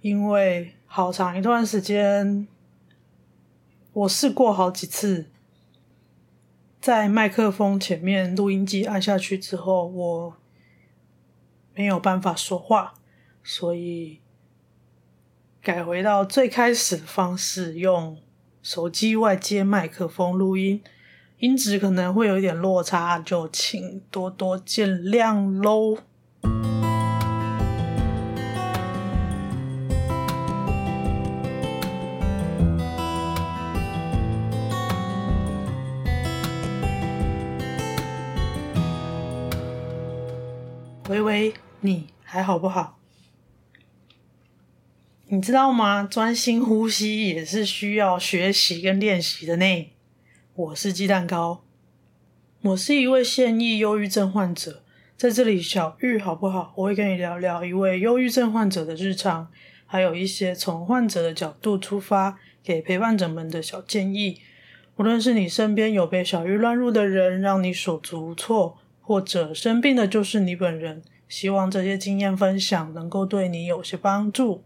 因为好长一段时间，我试过好几次，在麦克风前面录音机按下去之后，我没有办法说话，所以改回到最开始的方式，用手机外接麦克风录音，音质可能会有一点落差，就请多多见谅喽。喂喂，你还好不好？你知道吗？专心呼吸也是需要学习跟练习的呢。我是鸡蛋糕，我是一位现役忧郁症患者，在这里小玉好不好？我会跟你聊聊一位忧郁症患者的日常，还有一些从患者的角度出发给陪伴者们的小建议。无论是你身边有被小玉乱入的人，让你手足无措。或者生病的就是你本人，希望这些经验分享能够对你有些帮助。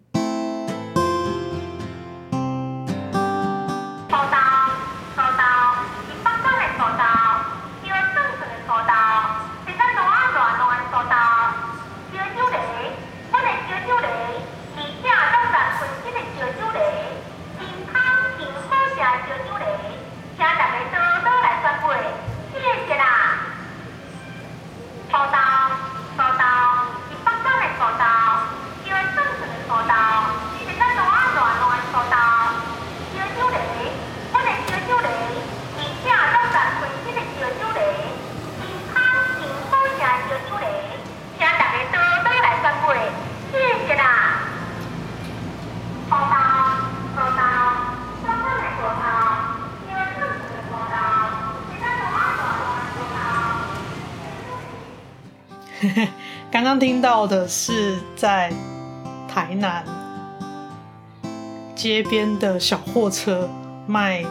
刚听到的是在台南街边的小货车卖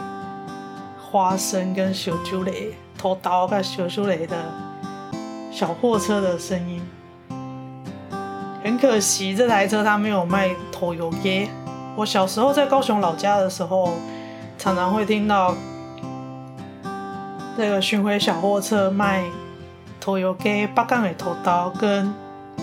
花生跟小猪雷、土豆跟小猪雷的小货车的声音。很可惜，这台车它没有卖土油鸡。我小时候在高雄老家的时候，常常会听到这个巡回小货车卖。土油鸡、北港的土豆跟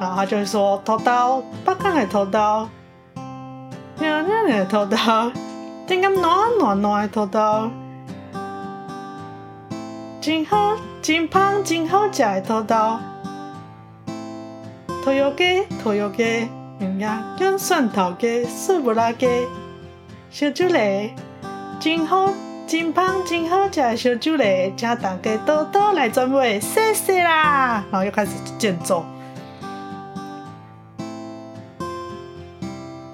然后他就会说：“土豆，北港的土豆，娘娘的土豆，真甘软软软的土豆，真好，真香，真好吃的土豆。土油鸡，土油鸡，嗯呀，跟蒜头鸡、素不拉鸡，小猪雷，真好。”真棒，真好吃的小酒嘞，请大家多多来转买，谢谢啦！然后又开始间奏。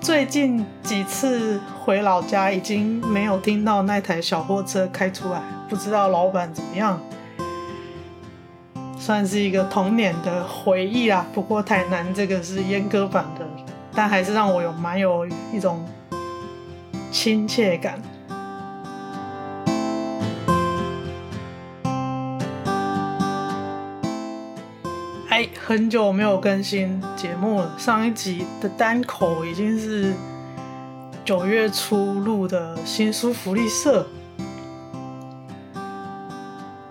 最近几次回老家，已经没有听到那台小货车开出来，不知道老板怎么样。算是一个童年的回忆啦。不过台南这个是阉割版的，但还是让我有蛮有一种亲切感。哎，很久没有更新节目了。上一集的单口已经是九月初录的新书福利社，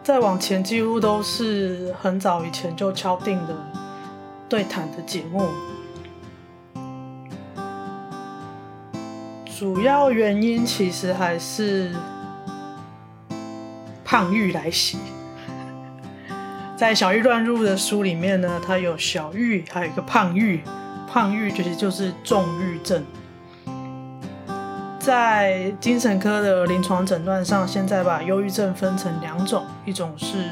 再往前几乎都是很早以前就敲定的对谈的节目。主要原因其实还是胖玉来袭。在小玉乱入的书里面呢，它有小玉，还有一个胖玉。胖玉其实就是重郁症。在精神科的临床诊断上，现在把忧郁症分成两种，一种是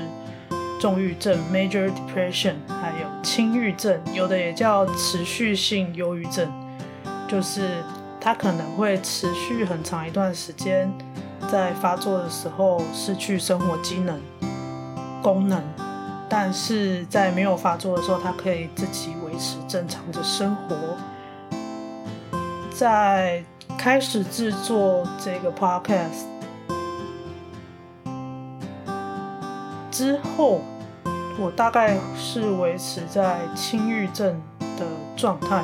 重郁症 （Major Depression），还有轻郁症，有的也叫持续性忧郁症，就是它可能会持续很长一段时间，在发作的时候失去生活机能、功能，但是在没有发作的时候，他可以自己维持正常的生活。在开始制作这个 podcast 之后，我大概是维持在轻郁症的状态。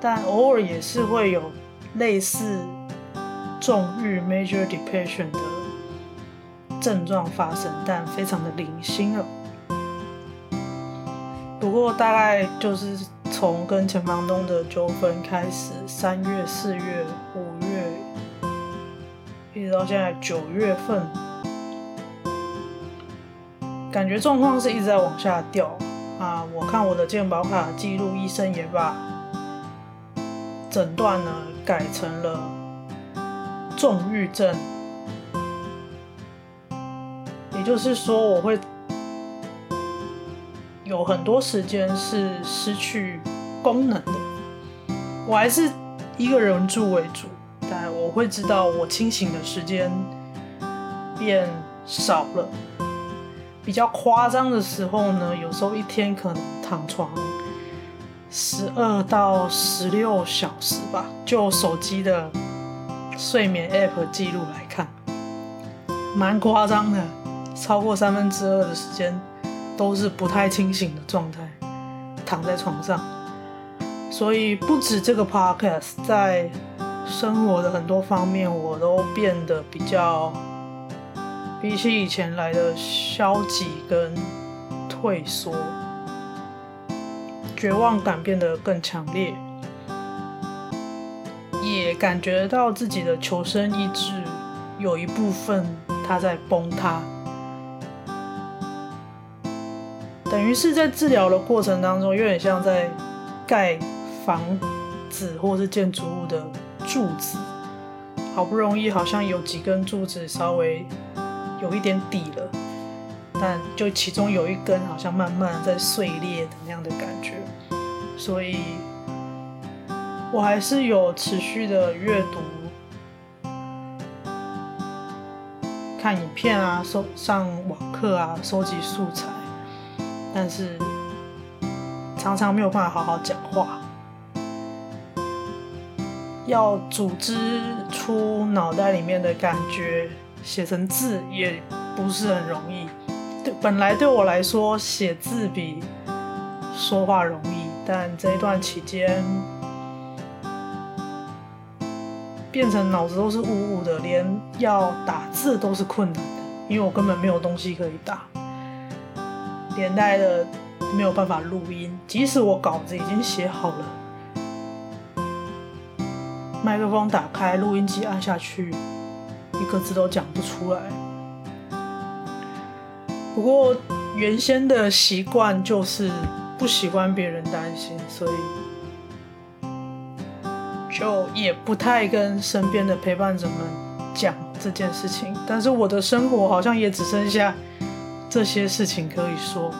但偶尔也是会有类似重郁 （major depression） 的症状发生，但非常的零星了。不过大概就是从跟前房东的纠纷开始，三月、四月、五月，一直到现在九月份，感觉状况是一直在往下掉啊！我看我的健保卡记录，医生也把。诊断呢，改成了重郁症，就是说，我会有很多时间是失去功能的。我还是一个人住为主，但我会知道我清醒的时间变少了。比较夸张的时候呢，有时候一天可能躺床。十二到十六小时吧，就手机的睡眠 App 记录来看，蛮夸张的，超过三分之二的时间都是不太清醒的状态，躺在床上。所以不止这个 Podcast，在生活的很多方面，我都变得比较比起以前来的消极跟退缩。绝望感变得更强烈，也感觉到自己的求生意志有一部分它在崩塌，等于是在治疗的过程当中，有点像在盖房子或是建筑物的柱子，好不容易好像有几根柱子稍微有一点底了，但就其中有一根好像慢慢在碎裂的那样的感觉。所以，我还是有持续的阅读、看影片啊、收上网课啊、收集素材，但是常常没有办法好好讲话，要组织出脑袋里面的感觉，写成字也不是很容易。对，本来对我来说，写字比说话容易。但这一段期间，变成脑子都是雾雾的，连要打字都是困难的，因为我根本没有东西可以打，连带的没有办法录音。即使我稿子已经写好了，麦克风打开，录音机按下去，一个字都讲不出来。不过原先的习惯就是。不喜欢别人担心，所以就也不太跟身边的陪伴者们讲这件事情。但是我的生活好像也只剩下这些事情可以说。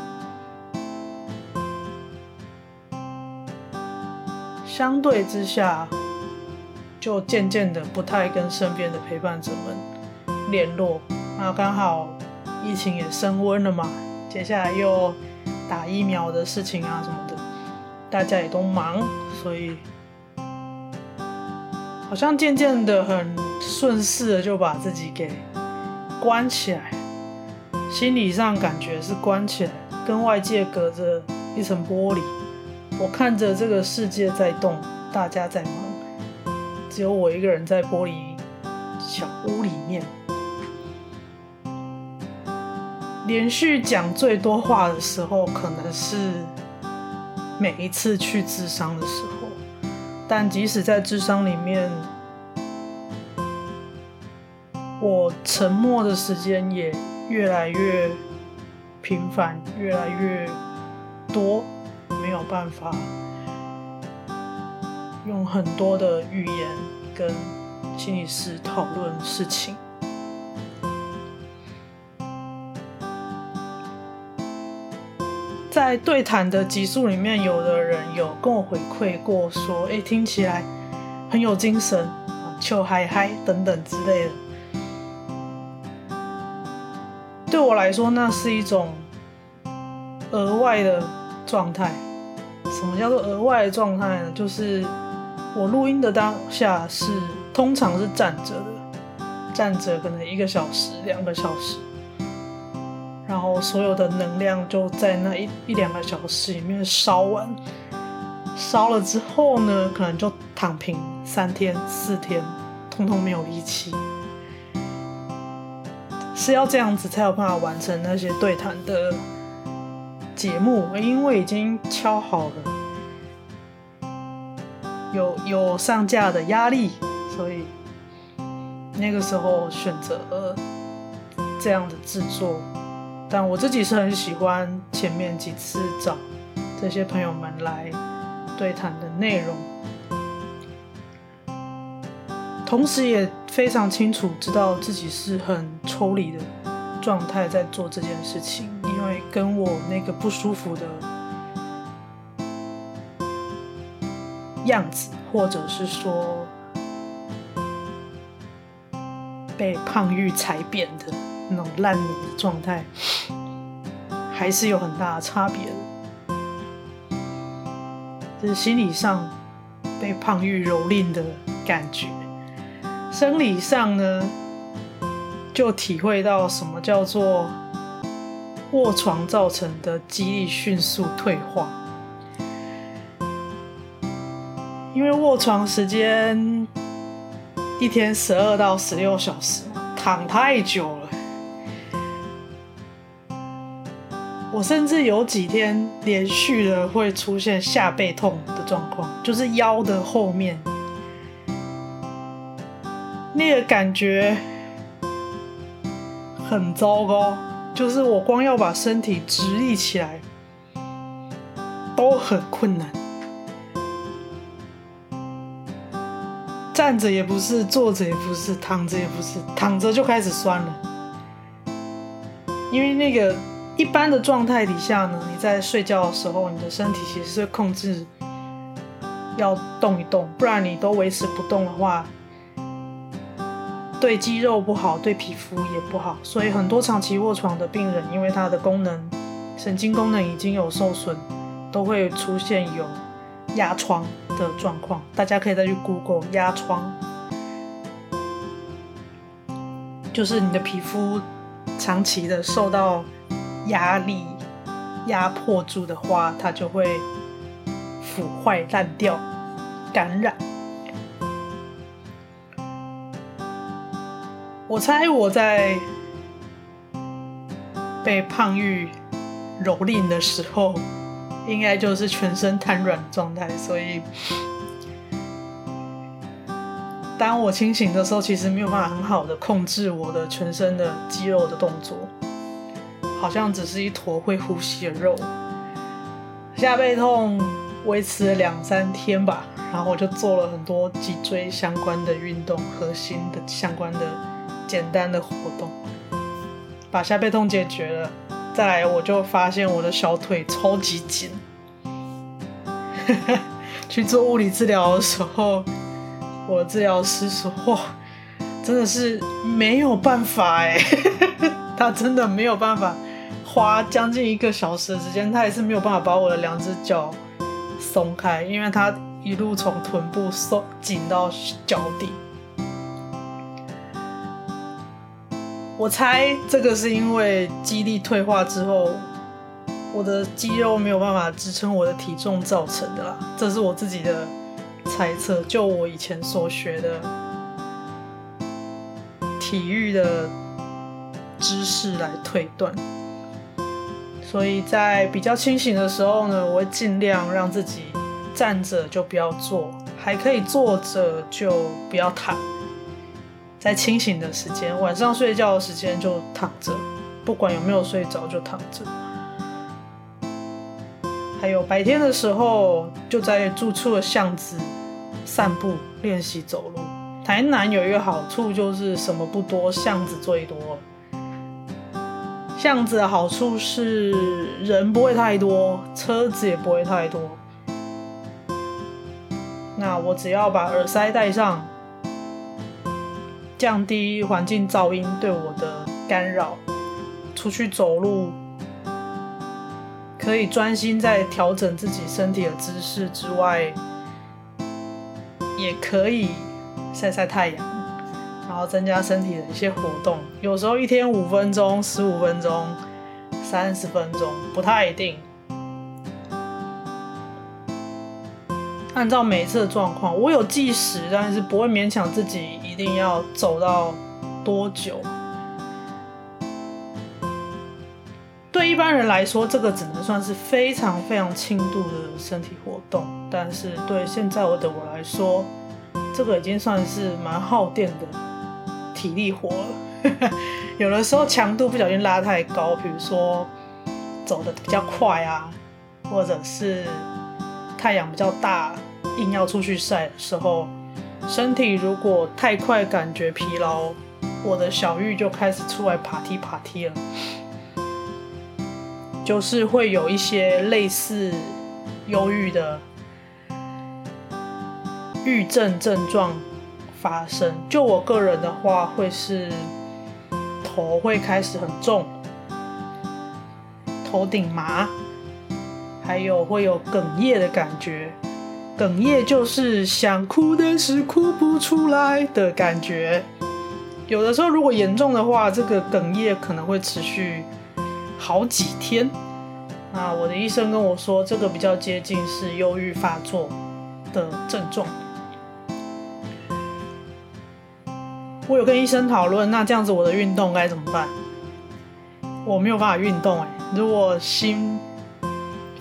相对之下，就渐渐的不太跟身边的陪伴者们联络。那刚好疫情也升温了嘛，接下来又。打疫苗的事情啊什么的，大家也都忙，所以好像渐渐的很顺势的就把自己给关起来，心理上感觉是关起来，跟外界隔着一层玻璃。我看着这个世界在动，大家在忙，只有我一个人在玻璃小屋里面。连续讲最多话的时候，可能是每一次去智商的时候。但即使在智商里面，我沉默的时间也越来越频繁，越来越多，没有办法用很多的语言跟心理师讨论事情。在对谈的集数里面，有的人有跟我回馈过说，哎，听起来很有精神，秋嗨嗨等等之类的。对我来说，那是一种额外的状态。什么叫做额外的状态呢？就是我录音的当下是通常是站着的，站着可能一个小时、两个小时。然后所有的能量就在那一一两个小时里面烧完，烧了之后呢，可能就躺平三天四天，通通没有力气，是要这样子才有办法完成那些对谈的节目，因为已经敲好了，有有上架的压力，所以那个时候选择了这样的制作。但我自己是很喜欢前面几次找这些朋友们来对谈的内容，同时也非常清楚知道自己是很抽离的状态在做这件事情，因为跟我那个不舒服的样子，或者是说被胖玉踩扁的。那种烂泥的状态，还是有很大的差别的。就是心理上被胖玉蹂躏的感觉，生理上呢，就体会到什么叫做卧床造成的肌力迅速退化。因为卧床时间一天十二到十六小时，躺太久了。我甚至有几天连续的会出现下背痛的状况，就是腰的后面，那个感觉很糟糕。就是我光要把身体直立起来都很困难，站着也不是，坐着也不是，躺着也不是，躺着就开始酸了，因为那个。一般的状态底下呢，你在睡觉的时候，你的身体其实是控制要动一动，不然你都维持不动的话，对肌肉不好，对皮肤也不好。所以很多长期卧床的病人，因为他的功能、神经功能已经有受损，都会出现有压疮的状况。大家可以再去 Google 压疮，就是你的皮肤长期的受到。压力压迫住的话，它就会腐坏烂掉、感染。我猜我在被胖玉蹂躏的时候，应该就是全身瘫软状态。所以，当我清醒的时候，其实没有办法很好的控制我的全身的肌肉的动作。好像只是一坨会呼吸的肉，下背痛维持了两三天吧，然后我就做了很多脊椎相关的运动、核心的相关的简单的活动，把下背痛解决了。再来，我就发现我的小腿超级紧，去做物理治疗的时候，我治疗师说：“哇，真的是没有办法哎，他真的没有办法。”花将近一个小时的时间，他也是没有办法把我的两只脚松开，因为他一路从臀部松紧到脚底。我猜这个是因为肌力退化之后，我的肌肉没有办法支撑我的体重造成的啦。这是我自己的猜测，就我以前所学的体育的知识来推断。所以在比较清醒的时候呢，我会尽量让自己站着就不要坐，还可以坐着就不要躺。在清醒的时间，晚上睡觉的时间就躺着，不管有没有睡着就躺着。还有白天的时候，就在住处的巷子散步练习走路。台南有一个好处就是什么不多，巷子最多。巷子的好处是人不会太多，车子也不会太多。那我只要把耳塞戴上，降低环境噪音对我的干扰，出去走路可以专心在调整自己身体的姿势之外，也可以晒晒太阳。然后增加身体的一些活动，有时候一天五分钟、十五分钟、三十分钟，不太一定。按照每次的状况，我有计时，但是不会勉强自己一定要走到多久。对一般人来说，这个只能算是非常非常轻度的身体活动，但是对现在我的我来说，这个已经算是蛮耗电的。体力活了，有的时候强度不小心拉太高，比如说走得比较快啊，或者是太阳比较大，硬要出去晒的时候，身体如果太快感觉疲劳，我的小玉就开始出来爬梯爬梯了，就是会有一些类似忧郁的郁症症状。发生，就我个人的话，会是头会开始很重，头顶麻，还有会有哽咽的感觉。哽咽就是想哭但是哭不出来的感觉。有的时候如果严重的话，这个哽咽可能会持续好几天。那我的医生跟我说，这个比较接近是忧郁发作的症状。我有跟医生讨论，那这样子我的运动该怎么办？我没有办法运动哎，如果心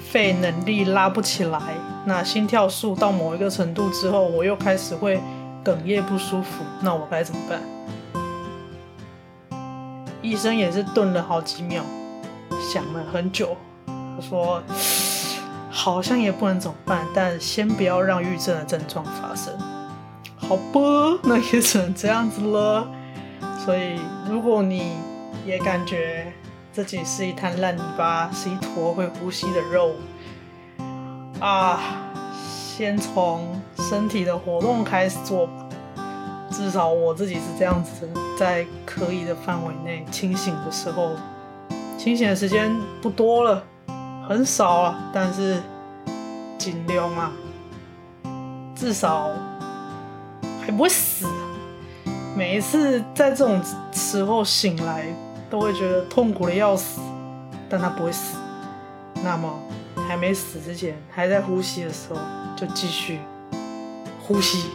肺能力拉不起来，那心跳数到某一个程度之后，我又开始会哽咽不舒服，那我该怎么办？医生也是顿了好几秒，想了很久，他说好像也不能怎么办，但先不要让郁症的症状发生。好吧，那也只能这样子了。所以，如果你也感觉自己是一滩烂泥巴，是一坨会呼吸的肉啊，先从身体的活动开始做吧。至少我自己是这样子，在可以的范围内清醒的时候，清醒的时间不多了，很少了，但是尽量啊，至少。还不会死，每一次在这种时候醒来，都会觉得痛苦的要死，但他不会死。那么还没死之前，还在呼吸的时候，就继续呼吸。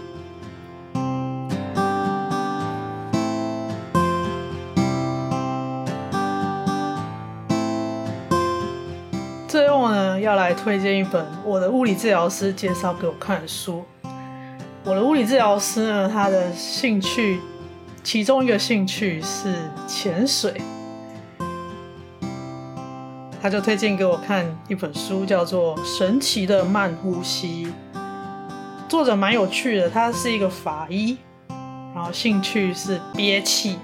最后呢，要来推荐一本我的物理治疗师介绍给我看的书。我的物理治疗师呢，他的兴趣，其中一个兴趣是潜水，他就推荐给我看一本书，叫做《神奇的慢呼吸》，作者蛮有趣的，他是一个法医，然后兴趣是憋气，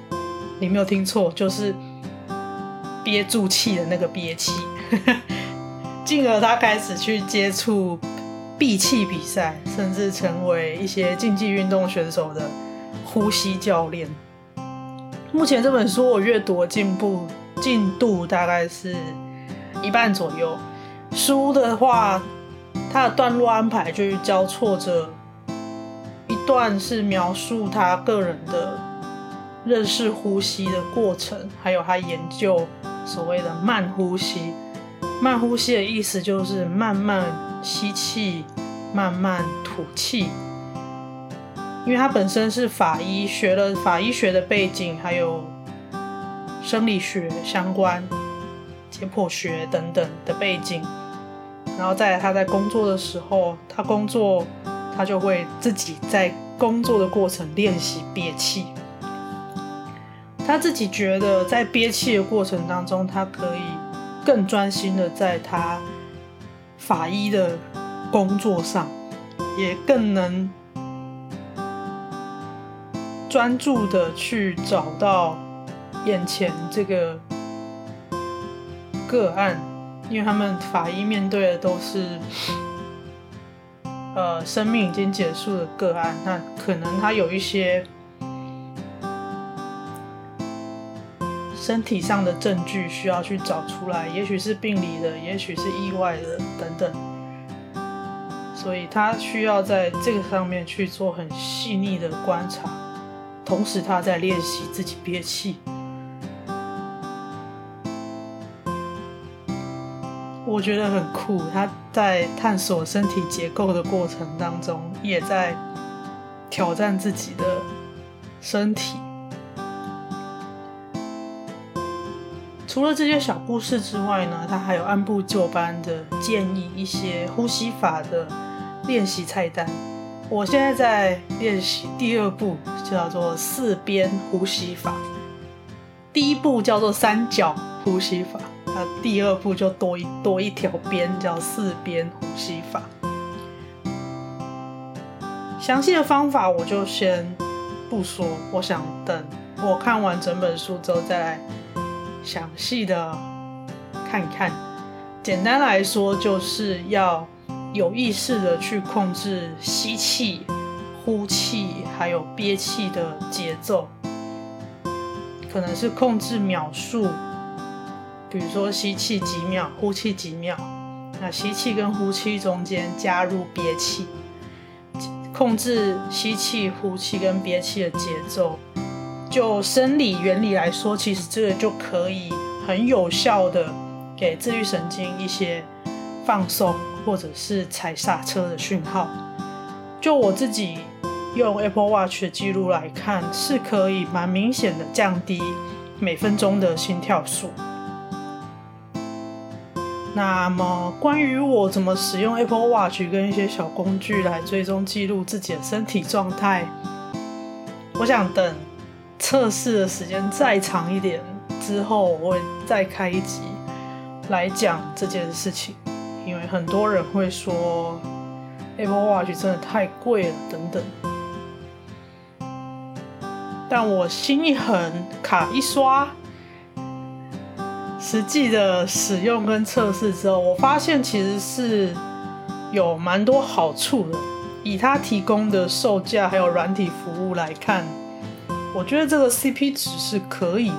你没有听错，就是憋住气的那个憋气，进而他开始去接触。闭气比赛，甚至成为一些竞技运动选手的呼吸教练。目前这本书我阅读进步进度大概是一半左右。书的话，它的段落安排就是交错着一段是描述他个人的认识呼吸的过程，还有他研究所谓的慢呼吸。慢呼吸的意思就是慢慢。吸气，慢慢吐气。因为他本身是法医，学了法医学的背景，还有生理学相关、破学等等的背景。然后在他在工作的时候，他工作，他就会自己在工作的过程练习憋气。他自己觉得，在憋气的过程当中，他可以更专心的在他。法医的工作上，也更能专注的去找到眼前这个个案，因为他们法医面对的都是呃生命已经结束的个案，那可能他有一些身体上的证据需要去找出来，也许是病理的，也许是意外的等等，所以他需要在这个上面去做很细腻的观察，同时他在练习自己憋气。我觉得很酷，他在探索身体结构的过程当中，也在挑战自己的身体。除了这些小故事之外呢，他还有按部就班的建议一些呼吸法的练习菜单。我现在在练习第二步，叫做四边呼吸法。第一步叫做三角呼吸法。那第二步就多一多一条边，叫四边呼吸法。详细的方法我就先不说，我想等我看完整本书之后再来详细的看看。简单来说，就是要有意识的去控制吸气、呼气，还有憋气的节奏，可能是控制秒数。比如说吸气几秒，呼气几秒，那吸气跟呼气中间加入憋气，控制吸气、呼气跟憋气的节奏。就生理原理来说，其实这个就可以很有效的给自律神经一些放松或者是踩刹车的讯号。就我自己用 Apple Watch 的记录来看，是可以蛮明显的降低每分钟的心跳数。那么，关于我怎么使用 Apple Watch 跟一些小工具来追踪记录自己的身体状态，我想等测试的时间再长一点之后，我会再开一集来讲这件事情。因为很多人会说 Apple Watch 真的太贵了等等，但我心一横，卡一刷。实际的使用跟测试之后，我发现其实是有蛮多好处的。以它提供的售价还有软体服务来看，我觉得这个 CP 值是可以的，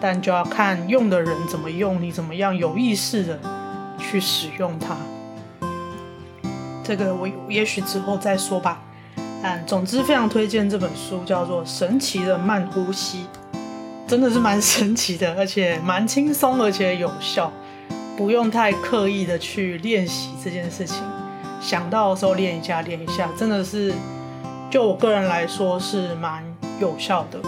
但就要看用的人怎么用，你怎么样有意识的去使用它。这个我也许之后再说吧。嗯，总之非常推荐这本书，叫做《神奇的慢呼吸》。真的是蛮神奇的，而且蛮轻松，而且有效，不用太刻意的去练习这件事情。想到的时候练一下，练一下，真的是，就我个人来说是蛮有效的。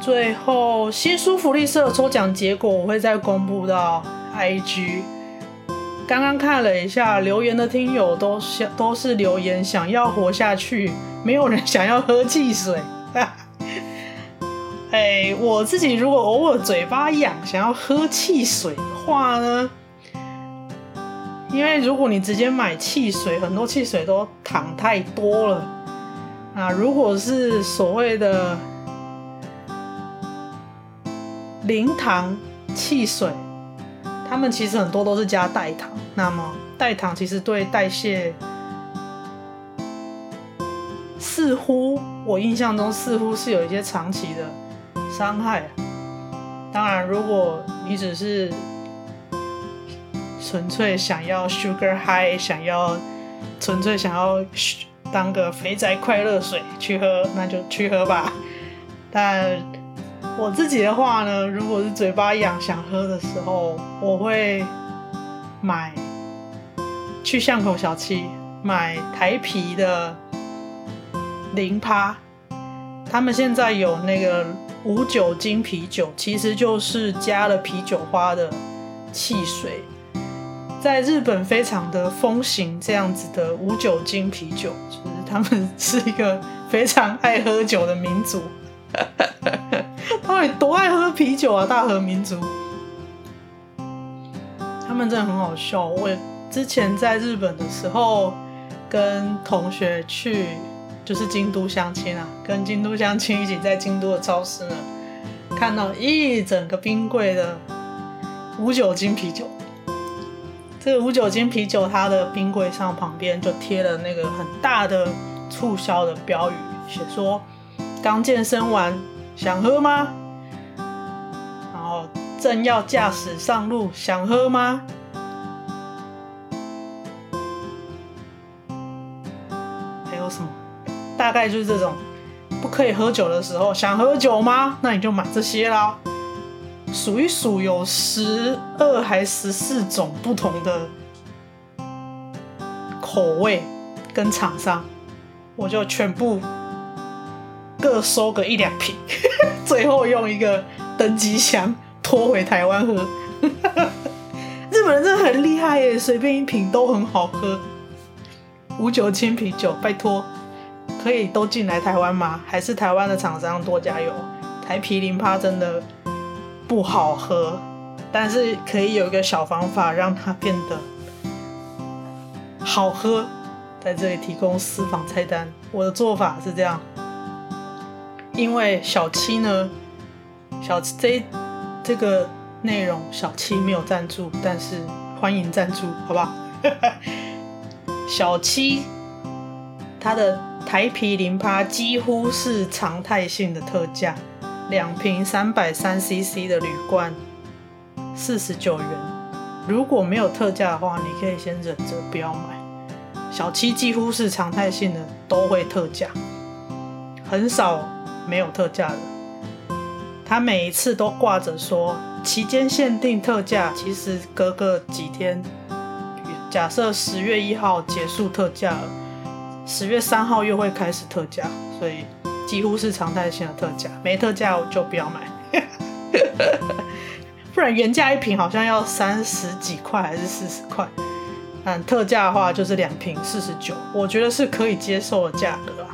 最后，新书福利社抽奖结果我会再公布到 IG。刚刚看了一下留言的听友都想都是留言想要活下去，没有人想要喝汽水。哎，我自己如果偶尔嘴巴痒，想要喝汽水的话呢，因为如果你直接买汽水，很多汽水都糖太多了。啊，如果是所谓的零糖汽水，他们其实很多都是加代糖。那么代糖其实对代谢，似乎我印象中似乎是有一些长期的。伤害。当然，如果你只是纯粹想要 sugar high，想要纯粹想要当个肥宅快乐水去喝，那就去喝吧。但我自己的话呢，如果是嘴巴痒想喝的时候，我会买去巷口小七买台啤的零趴，他们现在有那个。无酒精啤酒其实就是加了啤酒花的汽水，在日本非常的风行这样子的无酒精啤酒，就是他们是一个非常爱喝酒的民族。到底多爱喝啤酒啊，大和民族！他们真的很好笑。我之前在日本的时候，跟同学去。就是京都相亲啊，跟京都相亲一起在京都的超市呢，看到一整个冰柜的无酒精啤酒。这个无酒精啤酒，它的冰柜上旁边就贴了那个很大的促销的标语，写说刚健身完，想喝吗？然后正要驾驶上路，想喝吗？大概就是这种，不可以喝酒的时候，想喝酒吗？那你就买这些啦。数一数，有十二还十四种不同的口味跟厂商，我就全部各收个一两瓶，最后用一个登机箱拖回台湾喝。日本人真的很厉害耶，随便一瓶都很好喝。无酒精啤酒，拜托，可以都进来台湾吗？还是台湾的厂商多加油？台啤零趴真的。不好喝，但是可以有一个小方法让它变得好喝，在这里提供私房菜单。我的做法是这样，因为小七呢，小七这这个内容小七没有赞助，但是欢迎赞助，好不好？小七他的台啤零趴几乎是常态性的特价。两瓶三百三 CC 的铝罐，四十九元。如果没有特价的话，你可以先忍着不要买。小七几乎是常态性的都会特价，很少没有特价的。他每一次都挂着说期间限定特价，其实隔个几天，假设十月一号结束特价了，十月三号又会开始特价，所以。几乎是常态性的特价，没特价我就不要买，不然原价一瓶好像要三十几块还是四十块，嗯，特价的话就是两瓶四十九，我觉得是可以接受的价格啊，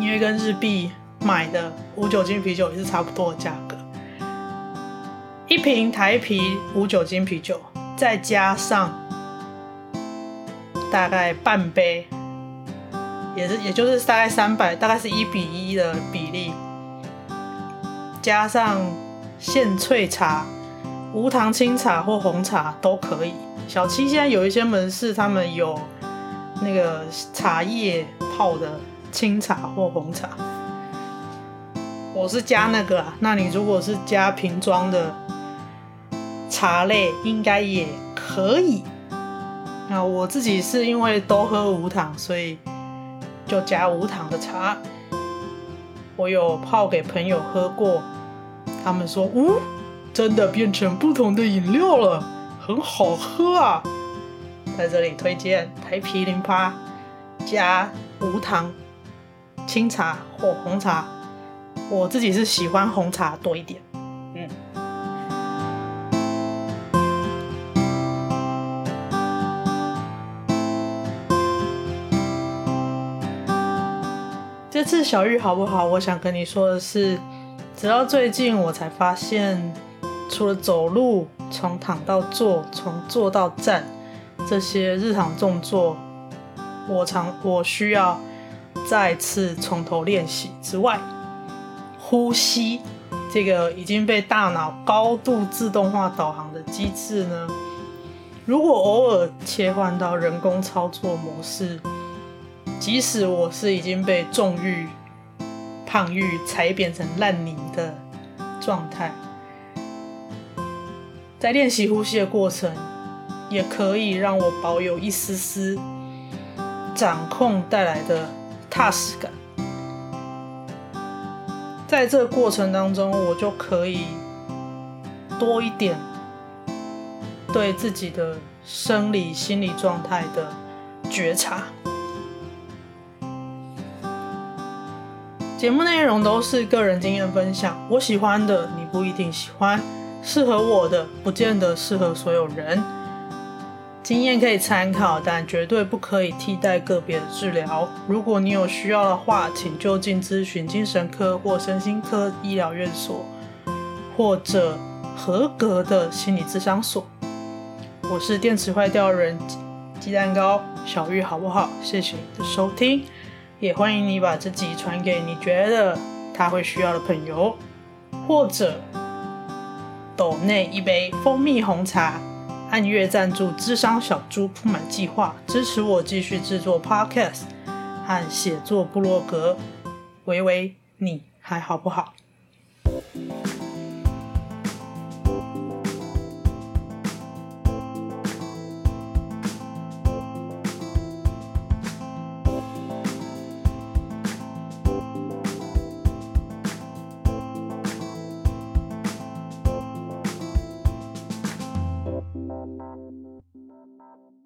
因为跟日币买的无酒精啤酒也是差不多的价格，一瓶台啤无酒精啤酒，再加上大概半杯。也是，也就是大概三百，大概是一比一的比例，加上现萃茶、无糖清茶或红茶都可以。小七现在有一些门市，他们有那个茶叶泡的清茶或红茶，我是加那个啊。那你如果是加瓶装的茶类，应该也可以。那我自己是因为都喝无糖，所以。就加无糖的茶，我有泡给朋友喝过，他们说，呜，真的变成不同的饮料了，很好喝啊！在这里推荐台啤零趴加无糖清茶或红茶，我自己是喜欢红茶多一点。是小玉好不好？我想跟你说的是，直到最近我才发现，除了走路，从躺到坐，从坐到站，这些日常动作，我常我需要再次从头练习之外，呼吸这个已经被大脑高度自动化导航的机制呢，如果偶尔切换到人工操作模式。即使我是已经被重欲、胖欲踩扁成烂泥的状态，在练习呼吸的过程，也可以让我保有一丝丝掌控带来的踏实感。在这过程当中，我就可以多一点对自己的生理、心理状态的觉察。节目内容都是个人经验分享，我喜欢的你不一定喜欢，适合我的不见得适合所有人。经验可以参考，但绝对不可以替代个别的治疗。如果你有需要的话，请就近咨询精神科或身心科医疗院所，或者合格的心理咨商所。我是电池坏掉人鸡蛋糕小玉，好不好？谢谢你的收听。也欢迎你把这集传给你觉得他会需要的朋友。或者斗内一杯蜂蜜红茶，按月赞助智商小猪铺满计划，支持我继续制作 Podcast 和写作部落格。喂喂，你还好不好？